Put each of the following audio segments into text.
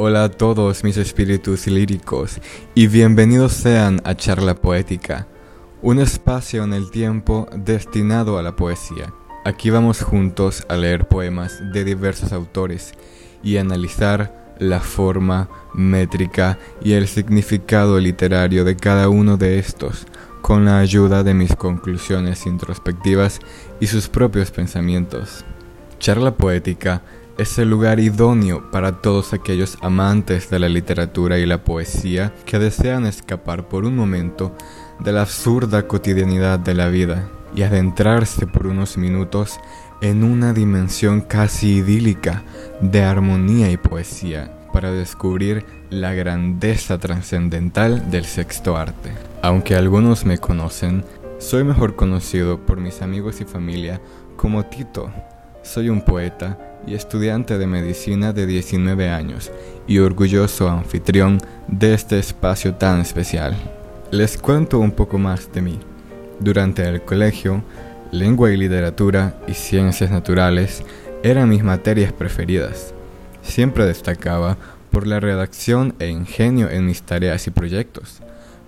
Hola a todos mis espíritus líricos y bienvenidos sean a Charla Poética, un espacio en el tiempo destinado a la poesía. Aquí vamos juntos a leer poemas de diversos autores y analizar la forma, métrica y el significado literario de cada uno de estos con la ayuda de mis conclusiones introspectivas y sus propios pensamientos. Charla Poética es el lugar idóneo para todos aquellos amantes de la literatura y la poesía que desean escapar por un momento de la absurda cotidianidad de la vida y adentrarse por unos minutos en una dimensión casi idílica de armonía y poesía para descubrir la grandeza trascendental del sexto arte. Aunque algunos me conocen, soy mejor conocido por mis amigos y familia como Tito. Soy un poeta y estudiante de medicina de 19 años y orgulloso anfitrión de este espacio tan especial. Les cuento un poco más de mí. Durante el colegio, lengua y literatura y ciencias naturales eran mis materias preferidas. Siempre destacaba por la redacción e ingenio en mis tareas y proyectos,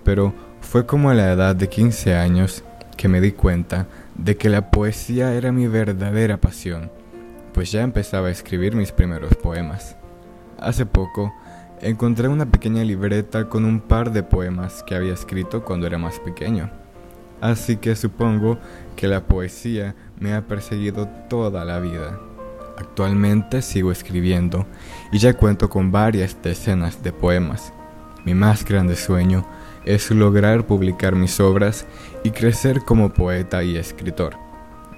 pero fue como a la edad de 15 años que me di cuenta de que la poesía era mi verdadera pasión pues ya empezaba a escribir mis primeros poemas. Hace poco encontré una pequeña libreta con un par de poemas que había escrito cuando era más pequeño. Así que supongo que la poesía me ha perseguido toda la vida. Actualmente sigo escribiendo y ya cuento con varias decenas de poemas. Mi más grande sueño es lograr publicar mis obras y crecer como poeta y escritor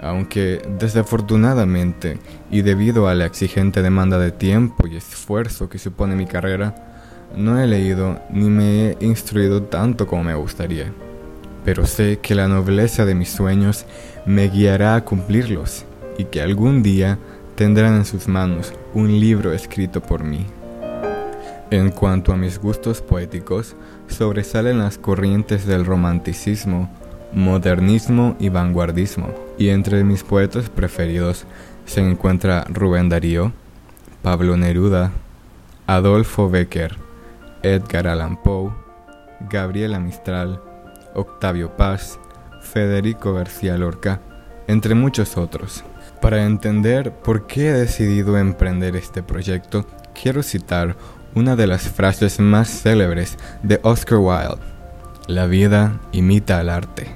aunque desafortunadamente y debido a la exigente demanda de tiempo y esfuerzo que supone mi carrera, no he leído ni me he instruido tanto como me gustaría. Pero sé que la nobleza de mis sueños me guiará a cumplirlos y que algún día tendrán en sus manos un libro escrito por mí. En cuanto a mis gustos poéticos, sobresalen las corrientes del romanticismo, modernismo y vanguardismo. Y entre mis poetas preferidos se encuentra Rubén Darío, Pablo Neruda, Adolfo Becker, Edgar Allan Poe, Gabriela Mistral, Octavio Paz, Federico García Lorca, entre muchos otros. Para entender por qué he decidido emprender este proyecto, quiero citar una de las frases más célebres de Oscar Wilde. La vida imita al arte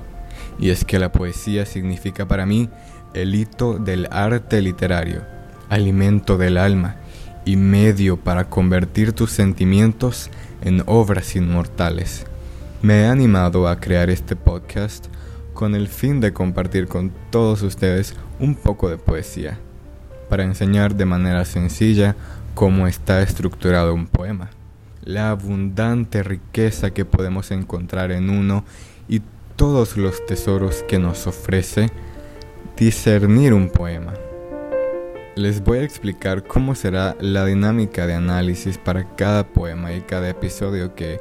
y es que la poesía significa para mí el hito del arte literario, alimento del alma y medio para convertir tus sentimientos en obras inmortales. Me he animado a crear este podcast con el fin de compartir con todos ustedes un poco de poesía, para enseñar de manera sencilla cómo está estructurado un poema, la abundante riqueza que podemos encontrar en uno y todos los tesoros que nos ofrece discernir un poema. Les voy a explicar cómo será la dinámica de análisis para cada poema y cada episodio que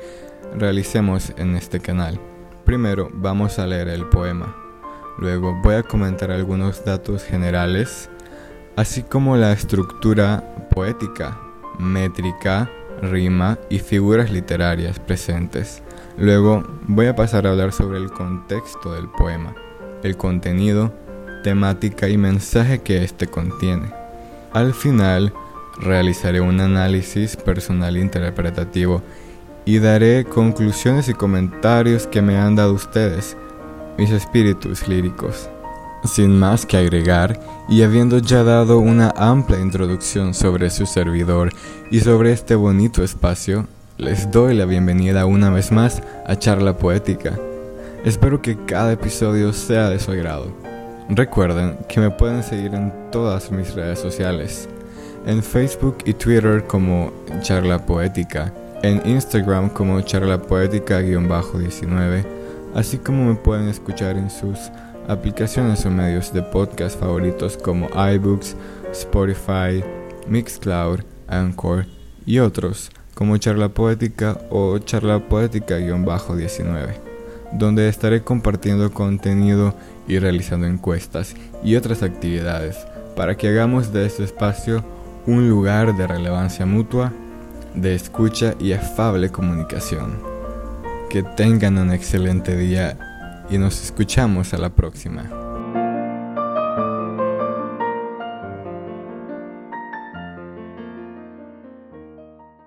realicemos en este canal. Primero vamos a leer el poema. Luego voy a comentar algunos datos generales, así como la estructura poética, métrica, rima y figuras literarias presentes. Luego voy a pasar a hablar sobre el contexto del poema, el contenido, temática y mensaje que éste contiene. Al final realizaré un análisis personal interpretativo y daré conclusiones y comentarios que me han dado ustedes, mis espíritus líricos. Sin más que agregar, y habiendo ya dado una amplia introducción sobre su servidor y sobre este bonito espacio, les doy la bienvenida una vez más a Charla Poética. Espero que cada episodio sea de su agrado. Recuerden que me pueden seguir en todas mis redes sociales, en Facebook y Twitter como Charla Poética, en Instagram como Charla Poética-19, así como me pueden escuchar en sus aplicaciones o medios de podcast favoritos como iBooks, Spotify, Mixcloud, Anchor y otros como charla poética o charla poética-19. donde estaré compartiendo contenido y realizando encuestas y otras actividades para que hagamos de este espacio un lugar de relevancia mutua, de escucha y afable comunicación. Que tengan un excelente día y nos escuchamos a la próxima.